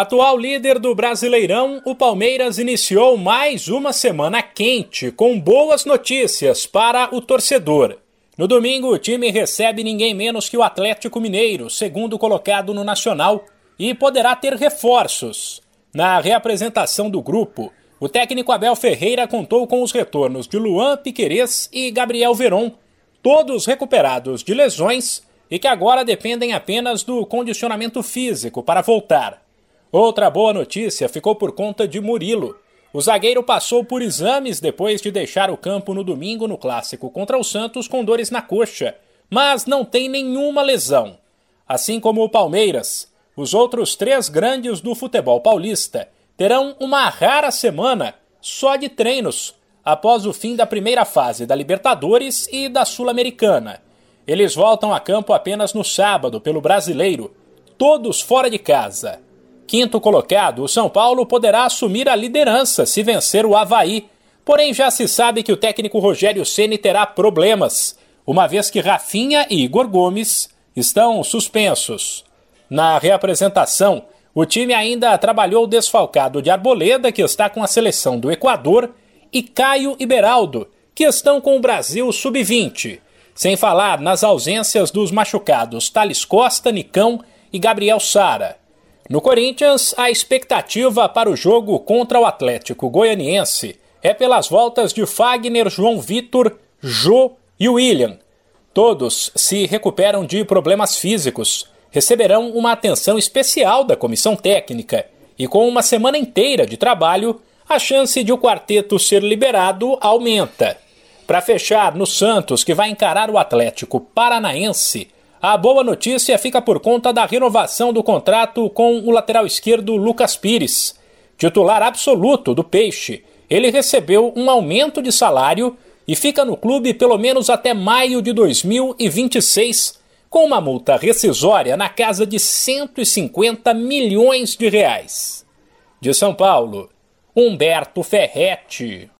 Atual líder do Brasileirão, o Palmeiras iniciou mais uma semana quente, com boas notícias para o torcedor. No domingo, o time recebe ninguém menos que o Atlético Mineiro, segundo colocado no Nacional, e poderá ter reforços. Na reapresentação do grupo, o técnico Abel Ferreira contou com os retornos de Luan Piquerez e Gabriel Veron, todos recuperados de lesões e que agora dependem apenas do condicionamento físico para voltar. Outra boa notícia ficou por conta de Murilo. O zagueiro passou por exames depois de deixar o campo no domingo no clássico contra o Santos com dores na coxa, mas não tem nenhuma lesão. Assim como o Palmeiras, os outros três grandes do futebol paulista terão uma rara semana só de treinos após o fim da primeira fase da Libertadores e da Sul-Americana. Eles voltam a campo apenas no sábado pelo Brasileiro, todos fora de casa. Quinto colocado, o São Paulo poderá assumir a liderança se vencer o Havaí. Porém, já se sabe que o técnico Rogério Ceni terá problemas, uma vez que Rafinha e Igor Gomes estão suspensos. Na reapresentação, o time ainda trabalhou desfalcado de Arboleda, que está com a seleção do Equador, e Caio e Beraldo, que estão com o Brasil sub-20. Sem falar nas ausências dos machucados Thales Costa, Nicão e Gabriel Sara. No Corinthians, a expectativa para o jogo contra o Atlético Goianiense é pelas voltas de Fagner, João Vitor, Jô e William. Todos se recuperam de problemas físicos, receberão uma atenção especial da comissão técnica e, com uma semana inteira de trabalho, a chance de o quarteto ser liberado aumenta. Para fechar, no Santos, que vai encarar o Atlético Paranaense, a boa notícia fica por conta da renovação do contrato com o lateral esquerdo Lucas Pires. Titular absoluto do Peixe, ele recebeu um aumento de salário e fica no clube pelo menos até maio de 2026, com uma multa rescisória na casa de 150 milhões de reais. De São Paulo, Humberto Ferretti.